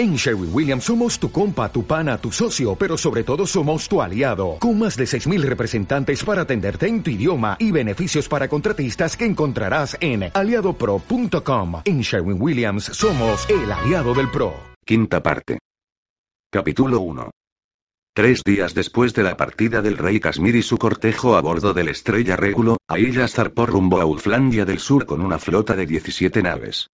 En Sherwin Williams somos tu compa, tu pana, tu socio, pero sobre todo somos tu aliado, con más de 6.000 representantes para atenderte en tu idioma y beneficios para contratistas que encontrarás en aliadopro.com. En Sherwin Williams somos el aliado del PRO. Quinta parte. Capítulo 1. Tres días después de la partida del rey Casimir y su cortejo a bordo del Estrella Régulo, Aillas zarpó rumbo a Ulflandia del Sur con una flota de 17 naves.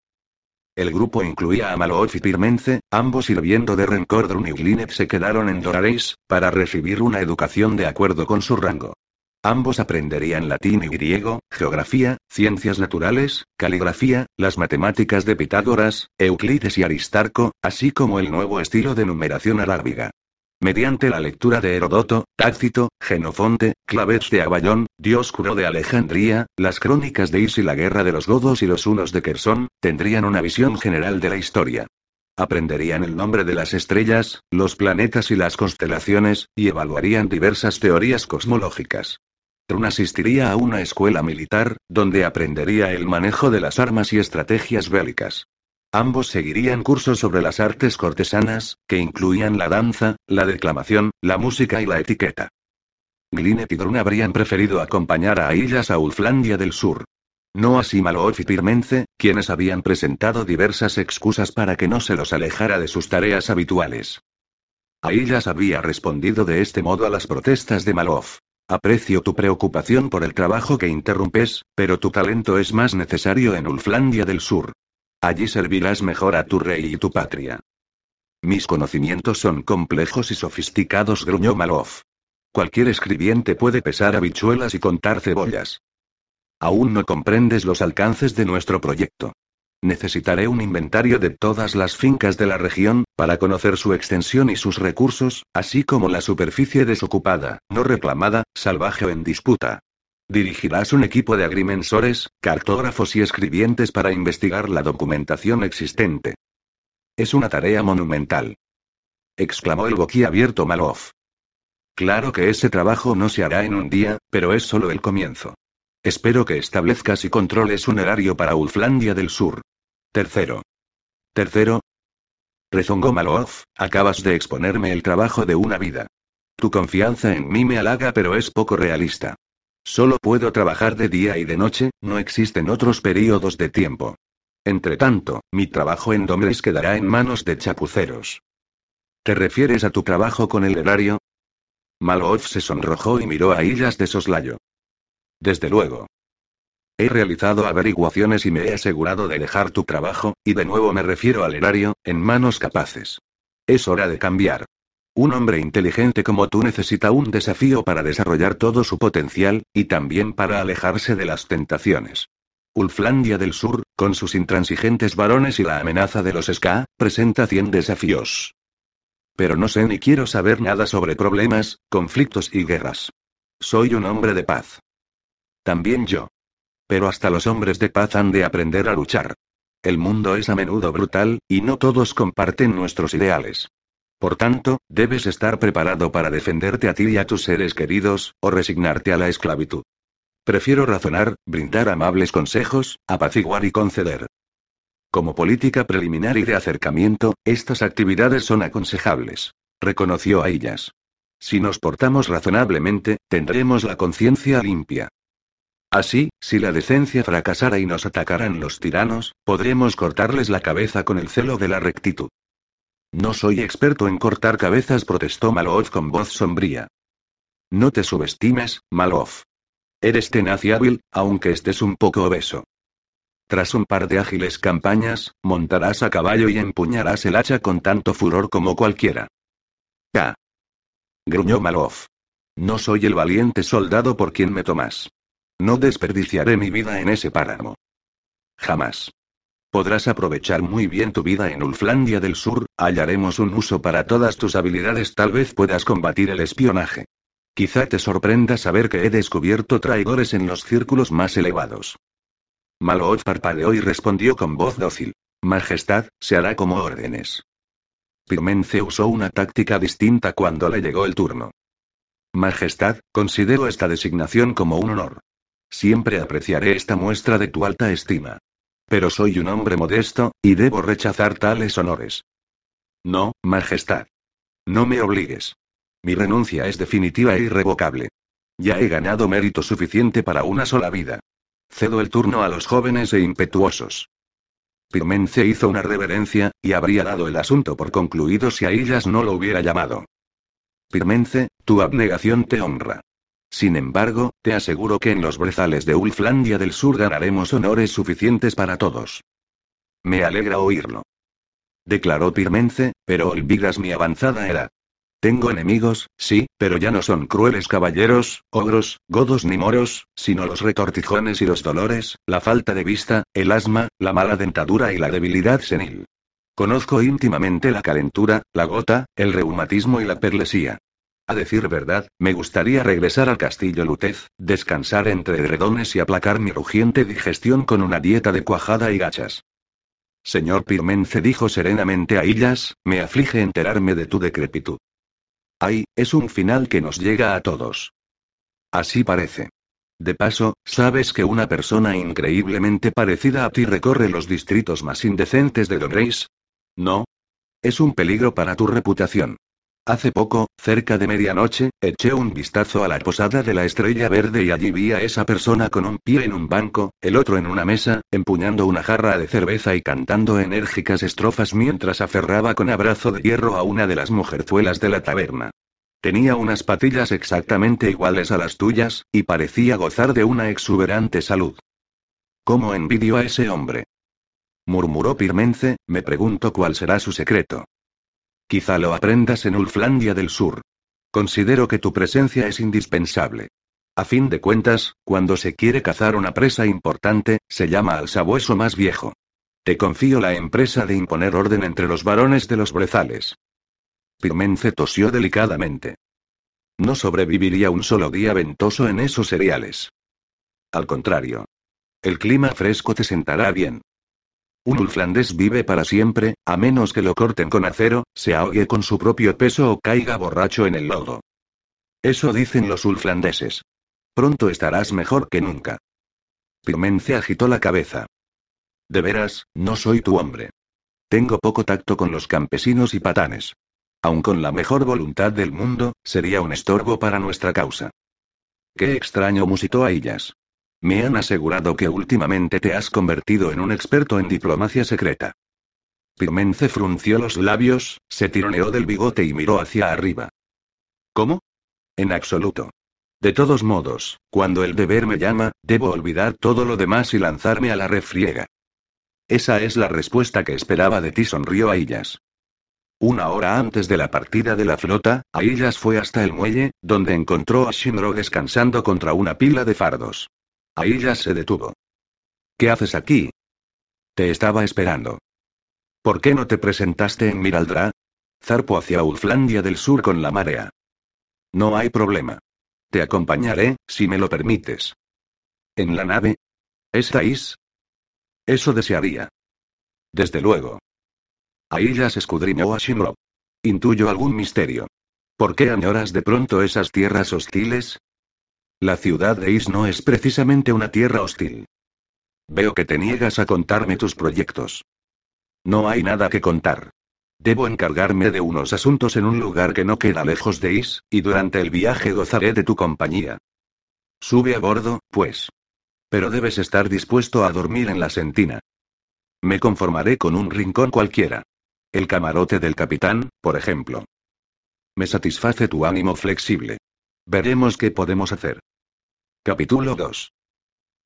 El grupo incluía a Maloof y Pirmence, ambos sirviendo de Rencor y Glinet se quedaron en Dorareis, para recibir una educación de acuerdo con su rango. Ambos aprenderían latín y griego, geografía, ciencias naturales, caligrafía, las matemáticas de Pitágoras, Euclides y Aristarco, así como el nuevo estilo de numeración arábiga. Mediante la lectura de Herodoto, Tácito, Genofonte, Clavets de Aballón, Dioscuro de Alejandría, las crónicas de Is y la guerra de los godos y los hunos de Quersón, tendrían una visión general de la historia. Aprenderían el nombre de las estrellas, los planetas y las constelaciones, y evaluarían diversas teorías cosmológicas. Trun asistiría a una escuela militar, donde aprendería el manejo de las armas y estrategias bélicas. Ambos seguirían cursos sobre las artes cortesanas, que incluían la danza, la declamación, la música y la etiqueta. Glinet y Drun habrían preferido acompañar a Aillas a Ulflandia del Sur. No así Maloof y Pirmence, quienes habían presentado diversas excusas para que no se los alejara de sus tareas habituales. Aillas había respondido de este modo a las protestas de Maloof. Aprecio tu preocupación por el trabajo que interrumpes, pero tu talento es más necesario en Ulflandia del Sur. Allí servirás mejor a tu rey y tu patria. Mis conocimientos son complejos y sofisticados, gruñó Malof. Cualquier escribiente puede pesar habichuelas y contar cebollas. Aún no comprendes los alcances de nuestro proyecto. Necesitaré un inventario de todas las fincas de la región, para conocer su extensión y sus recursos, así como la superficie desocupada, no reclamada, salvaje o en disputa. Dirigirás un equipo de agrimensores, cartógrafos y escribientes para investigar la documentación existente. Es una tarea monumental. exclamó el boquiabierto Malof. Claro que ese trabajo no se hará en un día, pero es solo el comienzo. Espero que establezcas y controles un horario para Ulflandia del Sur. Tercero. Tercero. Rezongó Malof, acabas de exponerme el trabajo de una vida. Tu confianza en mí me halaga pero es poco realista. Solo puedo trabajar de día y de noche, no existen otros periodos de tiempo. Entre tanto, mi trabajo en Domres quedará en manos de chapuceros. ¿Te refieres a tu trabajo con el erario? Maloof se sonrojó y miró a Illas de soslayo. Desde luego. He realizado averiguaciones y me he asegurado de dejar tu trabajo, y de nuevo me refiero al erario, en manos capaces. Es hora de cambiar. Un hombre inteligente como tú necesita un desafío para desarrollar todo su potencial, y también para alejarse de las tentaciones. Ulflandia del Sur, con sus intransigentes varones y la amenaza de los Ska, presenta cien desafíos. Pero no sé ni quiero saber nada sobre problemas, conflictos y guerras. Soy un hombre de paz. También yo. Pero hasta los hombres de paz han de aprender a luchar. El mundo es a menudo brutal, y no todos comparten nuestros ideales. Por tanto, debes estar preparado para defenderte a ti y a tus seres queridos, o resignarte a la esclavitud. Prefiero razonar, brindar amables consejos, apaciguar y conceder. Como política preliminar y de acercamiento, estas actividades son aconsejables. Reconoció a ellas. Si nos portamos razonablemente, tendremos la conciencia limpia. Así, si la decencia fracasara y nos atacaran los tiranos, podremos cortarles la cabeza con el celo de la rectitud. No soy experto en cortar cabezas, protestó Maloof con voz sombría. No te subestimes, Maloof. Eres tenaz y hábil, aunque estés un poco obeso. Tras un par de ágiles campañas, montarás a caballo y empuñarás el hacha con tanto furor como cualquiera. K. Gruñó Maloof. No soy el valiente soldado por quien me tomas. No desperdiciaré mi vida en ese páramo. Jamás. Podrás aprovechar muy bien tu vida en Ulflandia del Sur, hallaremos un uso para todas tus habilidades, tal vez puedas combatir el espionaje. Quizá te sorprenda saber que he descubierto traidores en los círculos más elevados. Maloof parpadeó y respondió con voz dócil. Majestad, se hará como órdenes. Pirmence usó una táctica distinta cuando le llegó el turno. Majestad, considero esta designación como un honor. Siempre apreciaré esta muestra de tu alta estima. Pero soy un hombre modesto, y debo rechazar tales honores. No, Majestad. No me obligues. Mi renuncia es definitiva e irrevocable. Ya he ganado mérito suficiente para una sola vida. Cedo el turno a los jóvenes e impetuosos. Pirmence hizo una reverencia, y habría dado el asunto por concluido si a ellas no lo hubiera llamado. Pirmence, tu abnegación te honra. Sin embargo, te aseguro que en los brezales de Ulflandia del Sur ganaremos honores suficientes para todos. Me alegra oírlo. Declaró Pirmence, pero olvidas mi avanzada edad. Tengo enemigos, sí, pero ya no son crueles caballeros, ogros, godos ni moros, sino los retortijones y los dolores, la falta de vista, el asma, la mala dentadura y la debilidad senil. Conozco íntimamente la calentura, la gota, el reumatismo y la perlesía. A decir verdad, me gustaría regresar al castillo Lutez, descansar entre edredones y aplacar mi rugiente digestión con una dieta de cuajada y gachas. Señor Pirmence dijo serenamente a Illas, me aflige enterarme de tu decrepitud. Ay, es un final que nos llega a todos. Así parece. De paso, ¿sabes que una persona increíblemente parecida a ti recorre los distritos más indecentes de Donreis? No. Es un peligro para tu reputación. Hace poco, cerca de medianoche, eché un vistazo a la posada de la Estrella Verde y allí vi a esa persona con un pie en un banco, el otro en una mesa, empuñando una jarra de cerveza y cantando enérgicas estrofas mientras aferraba con abrazo de hierro a una de las mujerzuelas de la taberna. Tenía unas patillas exactamente iguales a las tuyas, y parecía gozar de una exuberante salud. ¿Cómo envidio a ese hombre? murmuró Pirmence, me pregunto cuál será su secreto. Quizá lo aprendas en Ulflandia del Sur. Considero que tu presencia es indispensable. A fin de cuentas, cuando se quiere cazar una presa importante, se llama al sabueso más viejo. Te confío la empresa de imponer orden entre los varones de los brezales. Pirmence tosió delicadamente. No sobreviviría un solo día ventoso en esos cereales. Al contrario. El clima fresco te sentará bien. Un ulflandés vive para siempre, a menos que lo corten con acero, se ahogue con su propio peso o caiga borracho en el lodo. Eso dicen los ulflandeses. Pronto estarás mejor que nunca. Pirmence agitó la cabeza. De veras, no soy tu hombre. Tengo poco tacto con los campesinos y patanes. Aun con la mejor voluntad del mundo, sería un estorbo para nuestra causa. Qué extraño musitó a ellas. Me han asegurado que últimamente te has convertido en un experto en diplomacia secreta. Pirmence frunció los labios, se tironeó del bigote y miró hacia arriba. ¿Cómo? En absoluto. De todos modos, cuando el deber me llama, debo olvidar todo lo demás y lanzarme a la refriega. Esa es la respuesta que esperaba de ti, sonrió Aillas. Una hora antes de la partida de la flota, Aillas fue hasta el muelle, donde encontró a Shinro descansando contra una pila de fardos. Ahí ya se detuvo. ¿Qué haces aquí? Te estaba esperando. ¿Por qué no te presentaste en Miraldra? Zarpo hacia Ulflandia del Sur con la marea. No hay problema. Te acompañaré, si me lo permites. ¿En la nave? ¿Estáis? Eso desearía. Desde luego. Se escudriñó a Shinro. Intuyo algún misterio. ¿Por qué añoras de pronto esas tierras hostiles? La ciudad de Is no es precisamente una tierra hostil. Veo que te niegas a contarme tus proyectos. No hay nada que contar. Debo encargarme de unos asuntos en un lugar que no queda lejos de Is, y durante el viaje gozaré de tu compañía. Sube a bordo, pues. Pero debes estar dispuesto a dormir en la sentina. Me conformaré con un rincón cualquiera. El camarote del capitán, por ejemplo. Me satisface tu ánimo flexible. Veremos qué podemos hacer. Capítulo 2.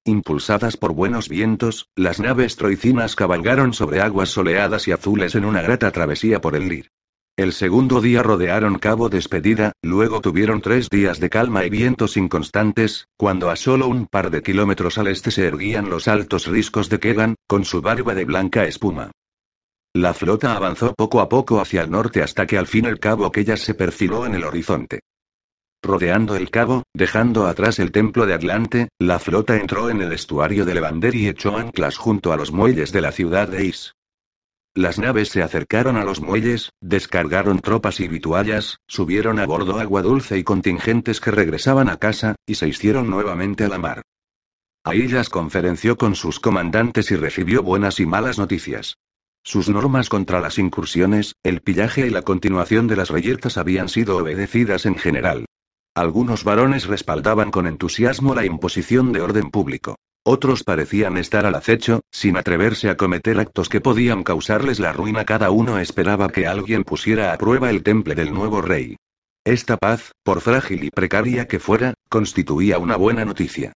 Impulsadas por buenos vientos, las naves troicinas cabalgaron sobre aguas soleadas y azules en una grata travesía por el Lir. El segundo día rodearon Cabo Despedida, luego tuvieron tres días de calma y vientos inconstantes, cuando a solo un par de kilómetros al este se erguían los altos riscos de Kegan, con su barba de blanca espuma. La flota avanzó poco a poco hacia el norte hasta que al fin el cabo que se perfiló en el horizonte. Rodeando el cabo, dejando atrás el templo de Atlante, la flota entró en el estuario de Levander y echó anclas junto a los muelles de la ciudad de Is. Las naves se acercaron a los muelles, descargaron tropas y vituallas, subieron a bordo agua dulce y contingentes que regresaban a casa, y se hicieron nuevamente a la mar. Ahí las conferenció con sus comandantes y recibió buenas y malas noticias. Sus normas contra las incursiones, el pillaje y la continuación de las reyertas habían sido obedecidas en general. Algunos varones respaldaban con entusiasmo la imposición de orden público. Otros parecían estar al acecho, sin atreverse a cometer actos que podían causarles la ruina. Cada uno esperaba que alguien pusiera a prueba el temple del nuevo rey. Esta paz, por frágil y precaria que fuera, constituía una buena noticia.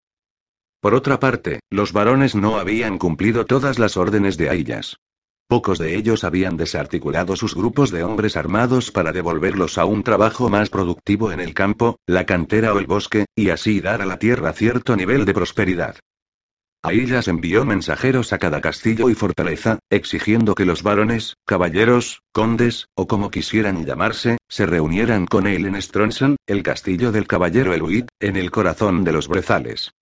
Por otra parte, los varones no habían cumplido todas las órdenes de Aillas. Pocos de ellos habían desarticulado sus grupos de hombres armados para devolverlos a un trabajo más productivo en el campo, la cantera o el bosque, y así dar a la tierra cierto nivel de prosperidad. Aillas envió mensajeros a cada castillo y fortaleza, exigiendo que los varones, caballeros, condes, o como quisieran llamarse, se reunieran con él en Stronson, el castillo del caballero Eluid, en el corazón de los brezales.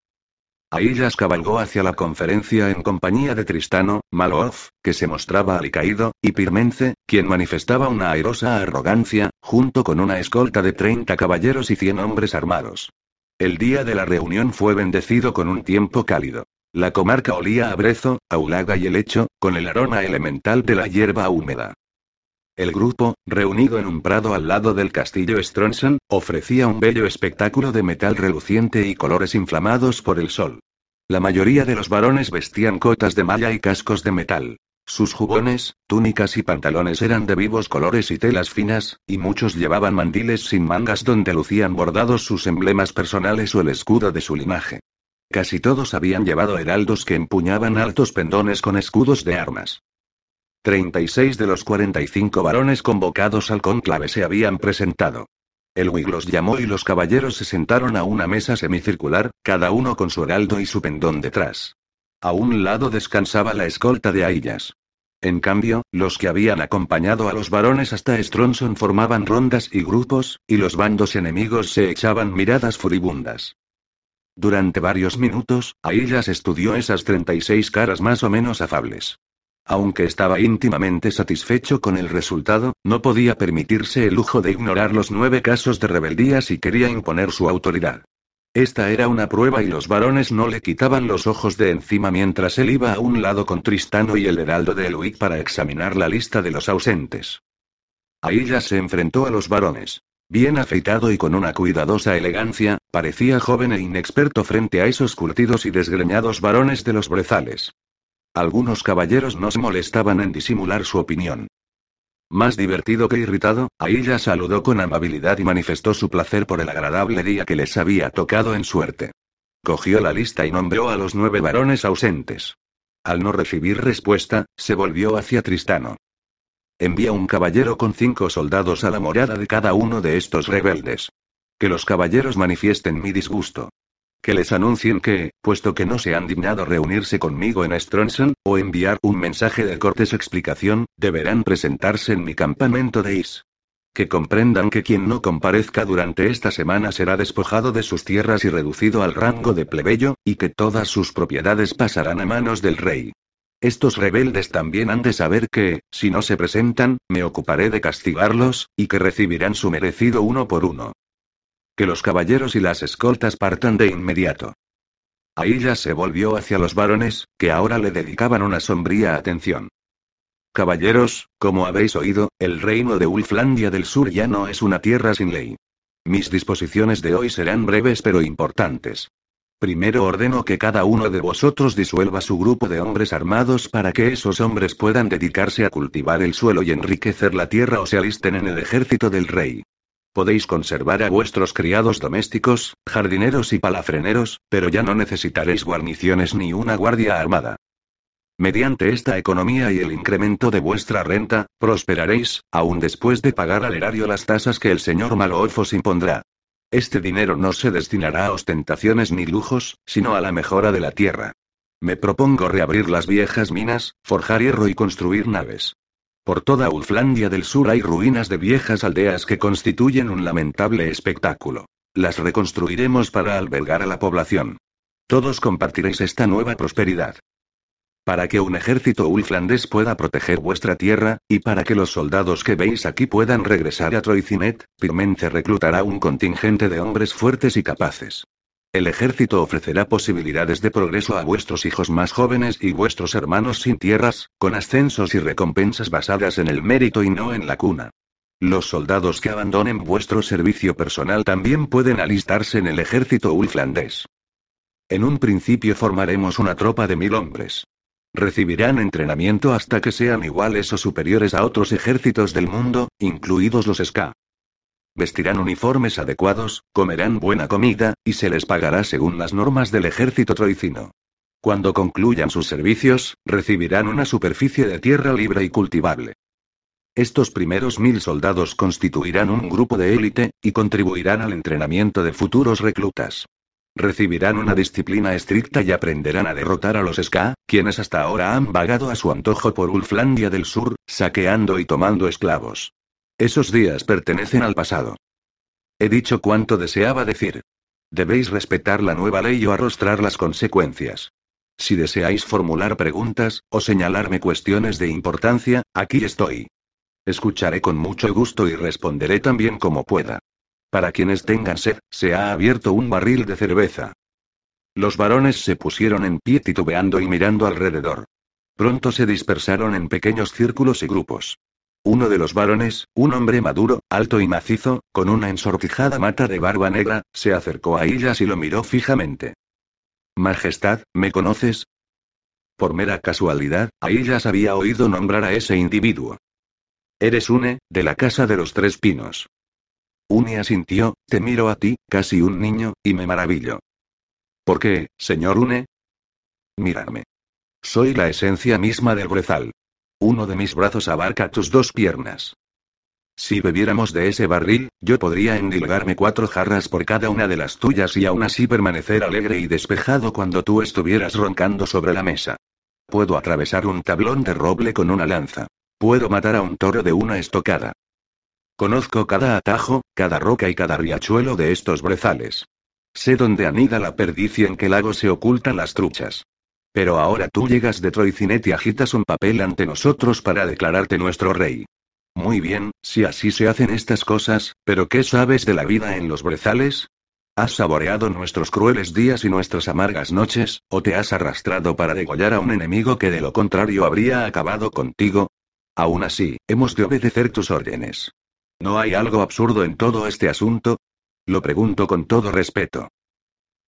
Aillas cabalgó hacia la conferencia en compañía de Tristano, Maloof, que se mostraba alicaído, y Pirmence, quien manifestaba una airosa arrogancia, junto con una escolta de 30 caballeros y 100 hombres armados. El día de la reunión fue bendecido con un tiempo cálido. La comarca olía a brezo, aulaga y helecho, con el aroma elemental de la hierba húmeda. El grupo, reunido en un prado al lado del castillo Stronson, ofrecía un bello espectáculo de metal reluciente y colores inflamados por el sol. La mayoría de los varones vestían cotas de malla y cascos de metal. Sus jubones, túnicas y pantalones eran de vivos colores y telas finas, y muchos llevaban mandiles sin mangas donde lucían bordados sus emblemas personales o el escudo de su linaje. Casi todos habían llevado heraldos que empuñaban altos pendones con escudos de armas. 36 de los 45 varones convocados al conclave se habían presentado. El Whig los llamó y los caballeros se sentaron a una mesa semicircular, cada uno con su heraldo y su pendón detrás. A un lado descansaba la escolta de Aillas. En cambio, los que habían acompañado a los varones hasta Stronson formaban rondas y grupos, y los bandos enemigos se echaban miradas furibundas. Durante varios minutos, Aillas estudió esas 36 caras más o menos afables. Aunque estaba íntimamente satisfecho con el resultado, no podía permitirse el lujo de ignorar los nueve casos de rebeldía si quería imponer su autoridad. Esta era una prueba y los varones no le quitaban los ojos de encima mientras él iba a un lado con Tristano y el heraldo de Eluig para examinar la lista de los ausentes. Aillas se enfrentó a los varones. Bien afeitado y con una cuidadosa elegancia, parecía joven e inexperto frente a esos curtidos y desgreñados varones de los brezales. Algunos caballeros no se molestaban en disimular su opinión. Más divertido que irritado, Ailla saludó con amabilidad y manifestó su placer por el agradable día que les había tocado en suerte. Cogió la lista y nombró a los nueve varones ausentes. Al no recibir respuesta, se volvió hacia Tristano. Envía un caballero con cinco soldados a la morada de cada uno de estos rebeldes. Que los caballeros manifiesten mi disgusto. Que les anuncien que, puesto que no se han dignado reunirse conmigo en Stronson, o enviar un mensaje de cortes explicación, deberán presentarse en mi campamento de Is. Que comprendan que quien no comparezca durante esta semana será despojado de sus tierras y reducido al rango de plebeyo, y que todas sus propiedades pasarán a manos del rey. Estos rebeldes también han de saber que, si no se presentan, me ocuparé de castigarlos, y que recibirán su merecido uno por uno. Que los caballeros y las escoltas partan de inmediato. Ya se volvió hacia los varones, que ahora le dedicaban una sombría atención. Caballeros, como habéis oído, el reino de Ulflandia del Sur ya no es una tierra sin ley. Mis disposiciones de hoy serán breves pero importantes. Primero ordeno que cada uno de vosotros disuelva su grupo de hombres armados para que esos hombres puedan dedicarse a cultivar el suelo y enriquecer la tierra o se alisten en el ejército del rey. Podéis conservar a vuestros criados domésticos, jardineros y palafreneros, pero ya no necesitaréis guarniciones ni una guardia armada. Mediante esta economía y el incremento de vuestra renta, prosperaréis, aún después de pagar al erario las tasas que el señor Maloof os impondrá. Este dinero no se destinará a ostentaciones ni lujos, sino a la mejora de la tierra. Me propongo reabrir las viejas minas, forjar hierro y construir naves. Por toda Ulflandia del Sur hay ruinas de viejas aldeas que constituyen un lamentable espectáculo. Las reconstruiremos para albergar a la población. Todos compartiréis esta nueva prosperidad. Para que un ejército ulflandés pueda proteger vuestra tierra, y para que los soldados que veis aquí puedan regresar a Troicinet, Pirmence reclutará un contingente de hombres fuertes y capaces. El ejército ofrecerá posibilidades de progreso a vuestros hijos más jóvenes y vuestros hermanos sin tierras, con ascensos y recompensas basadas en el mérito y no en la cuna. Los soldados que abandonen vuestro servicio personal también pueden alistarse en el ejército ulflandés. En un principio formaremos una tropa de mil hombres. Recibirán entrenamiento hasta que sean iguales o superiores a otros ejércitos del mundo, incluidos los SK. Vestirán uniformes adecuados, comerán buena comida, y se les pagará según las normas del ejército troicino. Cuando concluyan sus servicios, recibirán una superficie de tierra libre y cultivable. Estos primeros mil soldados constituirán un grupo de élite, y contribuirán al entrenamiento de futuros reclutas. Recibirán una disciplina estricta y aprenderán a derrotar a los Ska, quienes hasta ahora han vagado a su antojo por Ulflandia del Sur, saqueando y tomando esclavos. Esos días pertenecen al pasado. He dicho cuanto deseaba decir. Debéis respetar la nueva ley o arrostrar las consecuencias. Si deseáis formular preguntas, o señalarme cuestiones de importancia, aquí estoy. Escucharé con mucho gusto y responderé también como pueda. Para quienes tengan sed, se ha abierto un barril de cerveza. Los varones se pusieron en pie titubeando y mirando alrededor. Pronto se dispersaron en pequeños círculos y grupos. Uno de los varones, un hombre maduro, alto y macizo, con una ensortijada mata de barba negra, se acercó a ellas y lo miró fijamente. Majestad, ¿me conoces? Por mera casualidad, ellas había oído nombrar a ese individuo. Eres Une, de la Casa de los Tres Pinos. Uni asintió, te miro a ti, casi un niño, y me maravillo. ¿Por qué, señor Une? Mírame. Soy la esencia misma del brezal. Uno de mis brazos abarca tus dos piernas. Si bebiéramos de ese barril, yo podría endilgarme cuatro jarras por cada una de las tuyas y aún así permanecer alegre y despejado cuando tú estuvieras roncando sobre la mesa. Puedo atravesar un tablón de roble con una lanza. Puedo matar a un toro de una estocada. Conozco cada atajo, cada roca y cada riachuelo de estos brezales. Sé dónde anida la perdiz y en qué lago se ocultan las truchas. Pero ahora tú llegas de Troicinet y agitas un papel ante nosotros para declararte nuestro rey. Muy bien, si así se hacen estas cosas, pero ¿qué sabes de la vida en los brezales? ¿Has saboreado nuestros crueles días y nuestras amargas noches, o te has arrastrado para degollar a un enemigo que de lo contrario habría acabado contigo? Aún así, hemos de obedecer tus órdenes. ¿No hay algo absurdo en todo este asunto? Lo pregunto con todo respeto.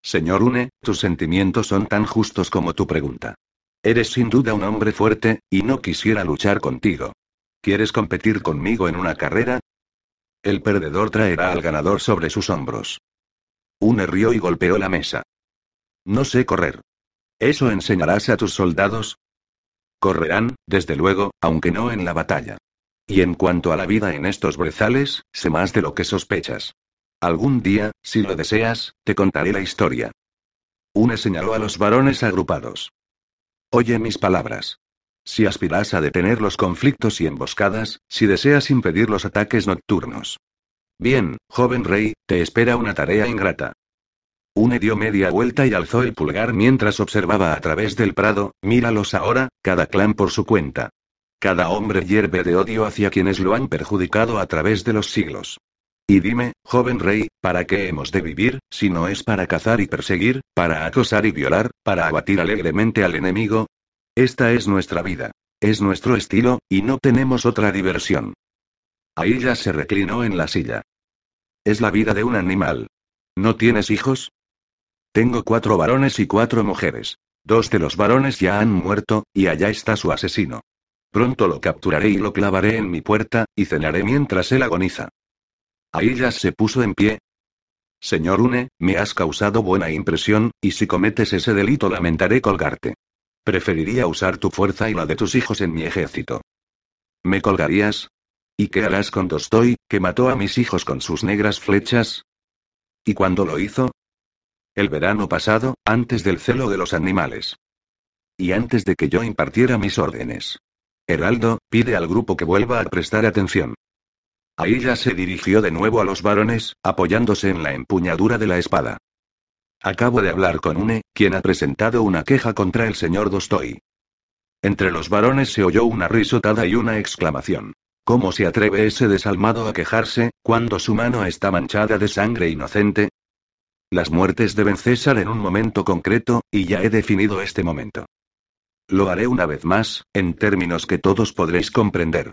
Señor Une, tus sentimientos son tan justos como tu pregunta. Eres sin duda un hombre fuerte, y no quisiera luchar contigo. ¿Quieres competir conmigo en una carrera? El perdedor traerá al ganador sobre sus hombros. Une rió y golpeó la mesa. No sé correr. ¿Eso enseñarás a tus soldados? Correrán, desde luego, aunque no en la batalla. Y en cuanto a la vida en estos brezales, sé más de lo que sospechas. Algún día, si lo deseas, te contaré la historia. Une señaló a los varones agrupados. Oye mis palabras. Si aspiras a detener los conflictos y emboscadas, si deseas impedir los ataques nocturnos. Bien, joven rey, te espera una tarea ingrata. Une dio media vuelta y alzó el pulgar mientras observaba a través del prado, míralos ahora, cada clan por su cuenta. Cada hombre hierve de odio hacia quienes lo han perjudicado a través de los siglos. Y dime, joven rey, ¿para qué hemos de vivir, si no es para cazar y perseguir, para acosar y violar, para abatir alegremente al enemigo? Esta es nuestra vida. Es nuestro estilo, y no tenemos otra diversión. Ya se reclinó en la silla. Es la vida de un animal. ¿No tienes hijos? Tengo cuatro varones y cuatro mujeres. Dos de los varones ya han muerto, y allá está su asesino. Pronto lo capturaré y lo clavaré en mi puerta, y cenaré mientras él agoniza. Aillas se puso en pie. Señor Une, me has causado buena impresión, y si cometes ese delito lamentaré colgarte. Preferiría usar tu fuerza y la de tus hijos en mi ejército. ¿Me colgarías? ¿Y qué harás con Dostoy, que mató a mis hijos con sus negras flechas? ¿Y cuándo lo hizo? El verano pasado, antes del celo de los animales. Y antes de que yo impartiera mis órdenes. Heraldo, pide al grupo que vuelva a prestar atención. Ahí ya se dirigió de nuevo a los varones, apoyándose en la empuñadura de la espada. Acabo de hablar con Une, quien ha presentado una queja contra el señor Dostoy. Entre los varones se oyó una risotada y una exclamación. ¿Cómo se atreve ese desalmado a quejarse, cuando su mano está manchada de sangre inocente? Las muertes deben cesar en un momento concreto, y ya he definido este momento. Lo haré una vez más, en términos que todos podréis comprender.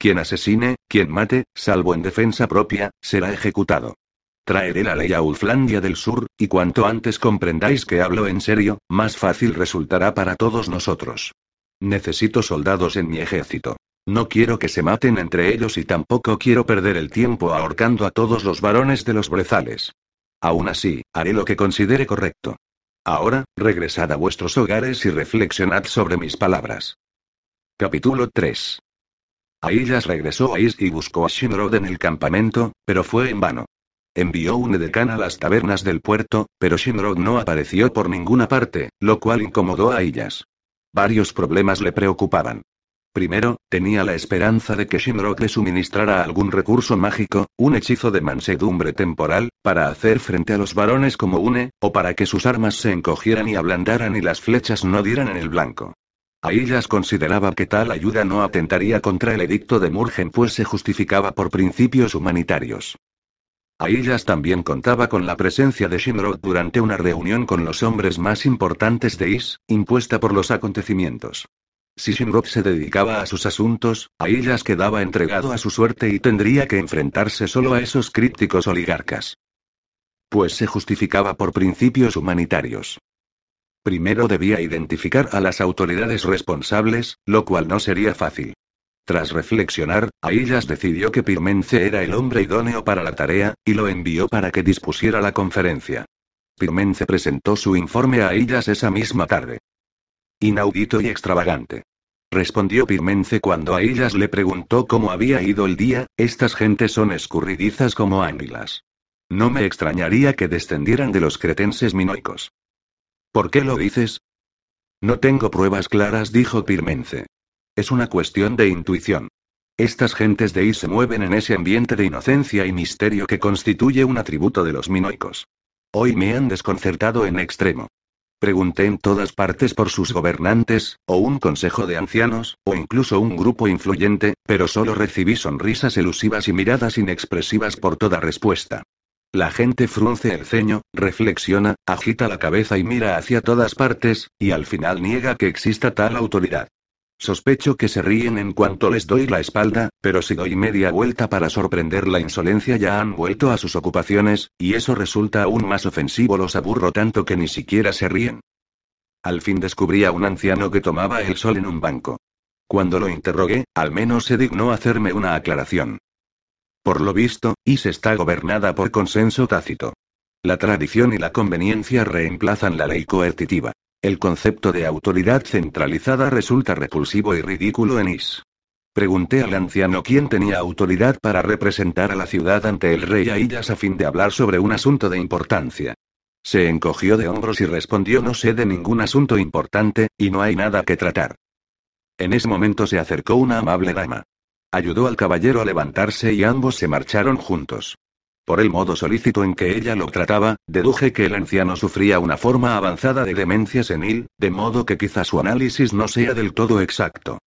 Quien asesine, quien mate, salvo en defensa propia, será ejecutado. Traeré la ley a Ulflandia del Sur, y cuanto antes comprendáis que hablo en serio, más fácil resultará para todos nosotros. Necesito soldados en mi ejército. No quiero que se maten entre ellos y tampoco quiero perder el tiempo ahorcando a todos los varones de los brezales. Aún así, haré lo que considere correcto. Ahora, regresad a vuestros hogares y reflexionad sobre mis palabras. Capítulo 3. Aillas regresó a Is y buscó a Shinrod en el campamento, pero fue en vano. Envió un edecán a las tabernas del puerto, pero Shinrod no apareció por ninguna parte, lo cual incomodó a ellas. Varios problemas le preocupaban. Primero, tenía la esperanza de que Shinrod le suministrara algún recurso mágico, un hechizo de mansedumbre temporal, para hacer frente a los varones como une, o para que sus armas se encogieran y ablandaran y las flechas no dieran en el blanco. Aillas consideraba que tal ayuda no atentaría contra el edicto de Murgen pues se justificaba por principios humanitarios. Aillas también contaba con la presencia de Shinrod durante una reunión con los hombres más importantes de Is, impuesta por los acontecimientos. Si Shinrod se dedicaba a sus asuntos, Aillas quedaba entregado a su suerte y tendría que enfrentarse solo a esos crípticos oligarcas. Pues se justificaba por principios humanitarios. Primero debía identificar a las autoridades responsables, lo cual no sería fácil. Tras reflexionar, Aillas decidió que Pirmence era el hombre idóneo para la tarea, y lo envió para que dispusiera la conferencia. Pirmence presentó su informe a Aillas esa misma tarde. Inaudito y extravagante. Respondió Pirmence cuando Aillas le preguntó cómo había ido el día, estas gentes son escurridizas como águilas. No me extrañaría que descendieran de los cretenses minoicos. ¿Por qué lo dices? No tengo pruebas claras, dijo Pirmence. Es una cuestión de intuición. Estas gentes de ahí se mueven en ese ambiente de inocencia y misterio que constituye un atributo de los minoicos. Hoy me han desconcertado en extremo. Pregunté en todas partes por sus gobernantes, o un consejo de ancianos, o incluso un grupo influyente, pero solo recibí sonrisas elusivas y miradas inexpresivas por toda respuesta. La gente frunce el ceño, reflexiona, agita la cabeza y mira hacia todas partes, y al final niega que exista tal autoridad. Sospecho que se ríen en cuanto les doy la espalda, pero si doy media vuelta para sorprender la insolencia ya han vuelto a sus ocupaciones, y eso resulta aún más ofensivo, los aburro tanto que ni siquiera se ríen. Al fin descubrí a un anciano que tomaba el sol en un banco. Cuando lo interrogué, al menos se dignó hacerme una aclaración. Por lo visto, Is está gobernada por consenso tácito. La tradición y la conveniencia reemplazan la ley coercitiva. El concepto de autoridad centralizada resulta repulsivo y ridículo en Is. Pregunté al anciano quién tenía autoridad para representar a la ciudad ante el rey Aillas a fin de hablar sobre un asunto de importancia. Se encogió de hombros y respondió no sé de ningún asunto importante, y no hay nada que tratar. En ese momento se acercó una amable dama. Ayudó al caballero a levantarse y ambos se marcharon juntos. Por el modo solícito en que ella lo trataba, deduje que el anciano sufría una forma avanzada de demencia senil, de modo que quizá su análisis no sea del todo exacto.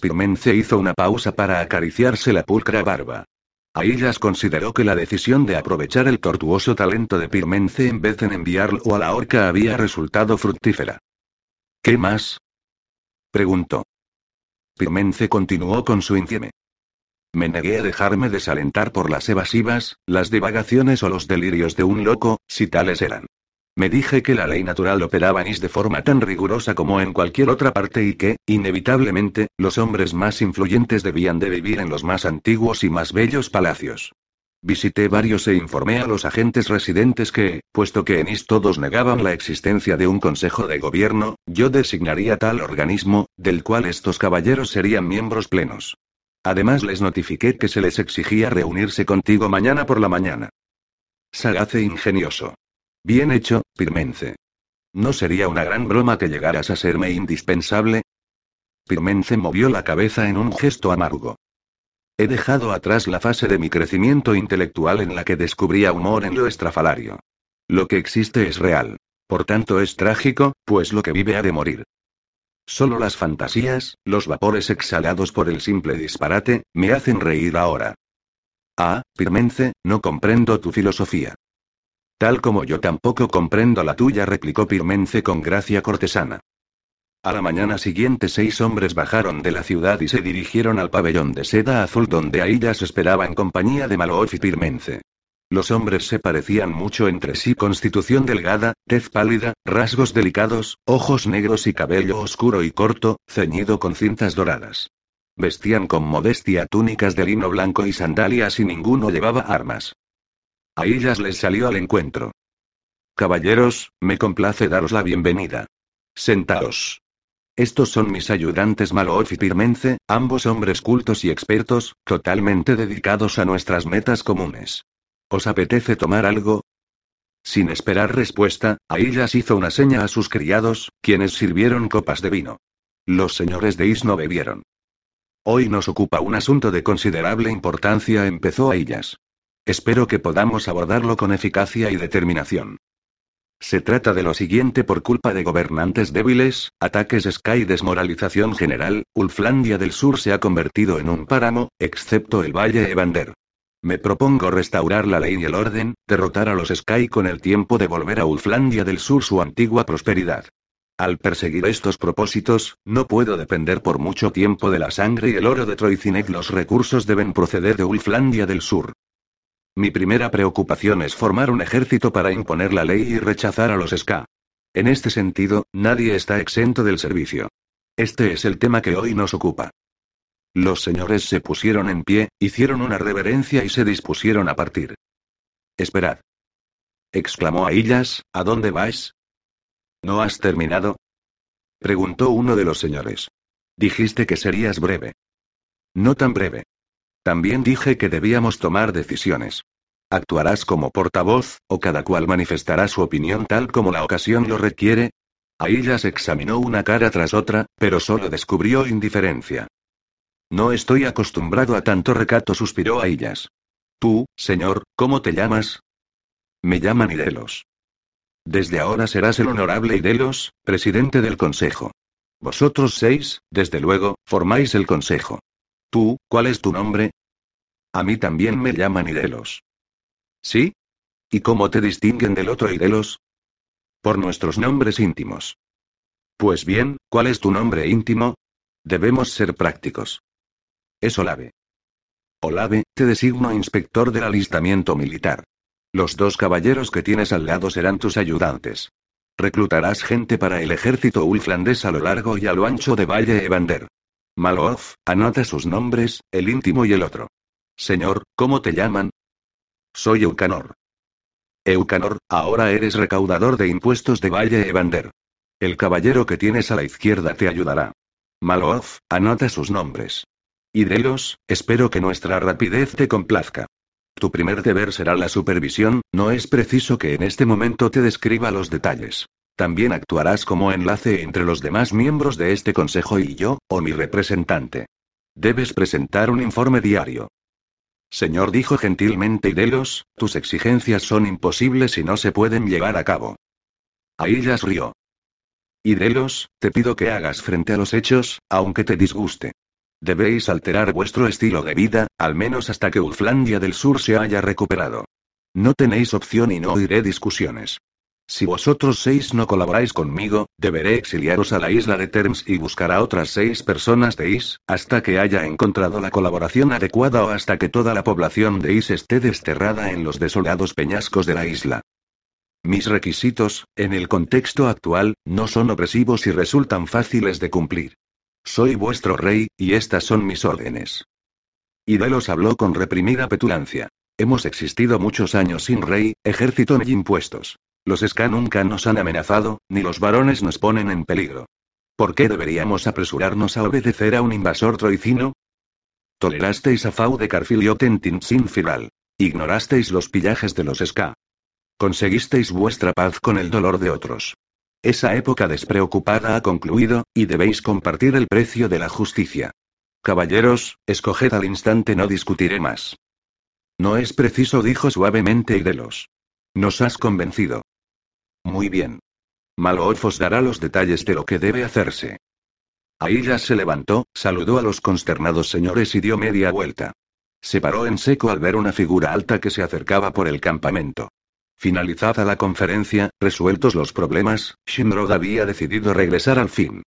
Pirmence hizo una pausa para acariciarse la pulcra barba. Aillas consideró que la decisión de aprovechar el tortuoso talento de Pirmence en vez de enviarlo a la horca había resultado fructífera. ¿Qué más? preguntó. Pirmence continuó con su intieme. Me negué a dejarme desalentar por las evasivas, las divagaciones o los delirios de un loco, si tales eran. Me dije que la ley natural operaba en de forma tan rigurosa como en cualquier otra parte y que, inevitablemente, los hombres más influyentes debían de vivir en los más antiguos y más bellos palacios. Visité varios e informé a los agentes residentes que, puesto que en Is todos negaban la existencia de un consejo de gobierno, yo designaría tal organismo, del cual estos caballeros serían miembros plenos. Además les notifiqué que se les exigía reunirse contigo mañana por la mañana. Sagaz e ingenioso. Bien hecho, Pirmence. ¿No sería una gran broma que llegaras a serme indispensable? Pirmence movió la cabeza en un gesto amargo. He dejado atrás la fase de mi crecimiento intelectual en la que descubría humor en lo estrafalario. Lo que existe es real. Por tanto es trágico, pues lo que vive ha de morir. Solo las fantasías, los vapores exhalados por el simple disparate, me hacen reír ahora. Ah, Pirmence, no comprendo tu filosofía. Tal como yo tampoco comprendo la tuya, replicó Pirmence con gracia cortesana. A la mañana siguiente seis hombres bajaron de la ciudad y se dirigieron al pabellón de seda azul donde Aillas esperaba en compañía de Maloof y Pirmence. Los hombres se parecían mucho entre sí, constitución delgada, tez pálida, rasgos delicados, ojos negros y cabello oscuro y corto, ceñido con cintas doradas. Vestían con modestia túnicas de lino blanco y sandalias y ninguno llevaba armas. A ellas les salió al encuentro. Caballeros, me complace daros la bienvenida. Sentaos. Estos son mis ayudantes Maloof y Pirmence, ambos hombres cultos y expertos, totalmente dedicados a nuestras metas comunes. ¿Os apetece tomar algo? Sin esperar respuesta, Aillas hizo una seña a sus criados, quienes sirvieron copas de vino. Los señores de Is no bebieron. Hoy nos ocupa un asunto de considerable importancia, empezó Aillas. Espero que podamos abordarlo con eficacia y determinación. Se trata de lo siguiente por culpa de gobernantes débiles, ataques Sky y desmoralización general, Ulflandia del Sur se ha convertido en un páramo, excepto el Valle Evander. Me propongo restaurar la ley y el orden, derrotar a los Sky con el tiempo de volver a Ulflandia del Sur su antigua prosperidad. Al perseguir estos propósitos, no puedo depender por mucho tiempo de la sangre y el oro de Troicinec. Los recursos deben proceder de Ulflandia del Sur. Mi primera preocupación es formar un ejército para imponer la ley y rechazar a los Ska. En este sentido, nadie está exento del servicio. Este es el tema que hoy nos ocupa. Los señores se pusieron en pie, hicieron una reverencia y se dispusieron a partir. Esperad. exclamó Aillas, ¿a dónde vais? ¿No has terminado? preguntó uno de los señores. Dijiste que serías breve. No tan breve. También dije que debíamos tomar decisiones. ¿Actuarás como portavoz, o cada cual manifestará su opinión tal como la ocasión lo requiere? Aillas examinó una cara tras otra, pero solo descubrió indiferencia. No estoy acostumbrado a tanto recato, suspiró Aillas. Tú, señor, ¿cómo te llamas? Me llaman Idelos. Desde ahora serás el honorable Idelos, presidente del Consejo. Vosotros seis, desde luego, formáis el Consejo. Tú, ¿cuál es tu nombre? A mí también me llaman Idelos. ¿Sí? ¿Y cómo te distinguen del otro Idelos? Por nuestros nombres íntimos. Pues bien, ¿cuál es tu nombre íntimo? Debemos ser prácticos. Es Olave. Olave, te designo inspector del alistamiento militar. Los dos caballeros que tienes al lado serán tus ayudantes. Reclutarás gente para el ejército ulflandés a lo largo y a lo ancho de Valle Evander. Maloof, anota sus nombres, el íntimo y el otro. Señor, ¿cómo te llaman? Soy Eucanor. Eucanor, ahora eres recaudador de impuestos de Valle Evander. El caballero que tienes a la izquierda te ayudará. Maloof, anota sus nombres. Y Delos, espero que nuestra rapidez te complazca. Tu primer deber será la supervisión, no es preciso que en este momento te describa los detalles. También actuarás como enlace entre los demás miembros de este consejo y yo, o mi representante. Debes presentar un informe diario. Señor, dijo gentilmente Idelos, tus exigencias son imposibles y no se pueden llevar a cabo. Aillas rió. Idelos, te pido que hagas frente a los hechos, aunque te disguste. Debéis alterar vuestro estilo de vida, al menos hasta que Ulflandia del Sur se haya recuperado. No tenéis opción y no oiré discusiones. Si vosotros seis no colaboráis conmigo, deberé exiliaros a la isla de Terms y buscar a otras seis personas de Is, hasta que haya encontrado la colaboración adecuada o hasta que toda la población de Is esté desterrada en los desolados peñascos de la isla. Mis requisitos, en el contexto actual, no son opresivos y resultan fáciles de cumplir. Soy vuestro rey, y estas son mis órdenes. Idelos habló con reprimida petulancia. Hemos existido muchos años sin rey, ejército ni impuestos. Los Ska nunca nos han amenazado, ni los varones nos ponen en peligro. ¿Por qué deberíamos apresurarnos a obedecer a un invasor troicino? Tolerasteis a Fau de Carfilioten sin Firal. Ignorasteis los pillajes de los Ska. Conseguisteis vuestra paz con el dolor de otros. Esa época despreocupada ha concluido, y debéis compartir el precio de la justicia. Caballeros, escoged al instante, no discutiré más. No es preciso, dijo suavemente Idelos. Nos has convencido. Muy bien. Maloof os dará los detalles de lo que debe hacerse. Aillas se levantó, saludó a los consternados señores y dio media vuelta. Se paró en seco al ver una figura alta que se acercaba por el campamento. Finalizada la conferencia, resueltos los problemas, Shinrog había decidido regresar al fin.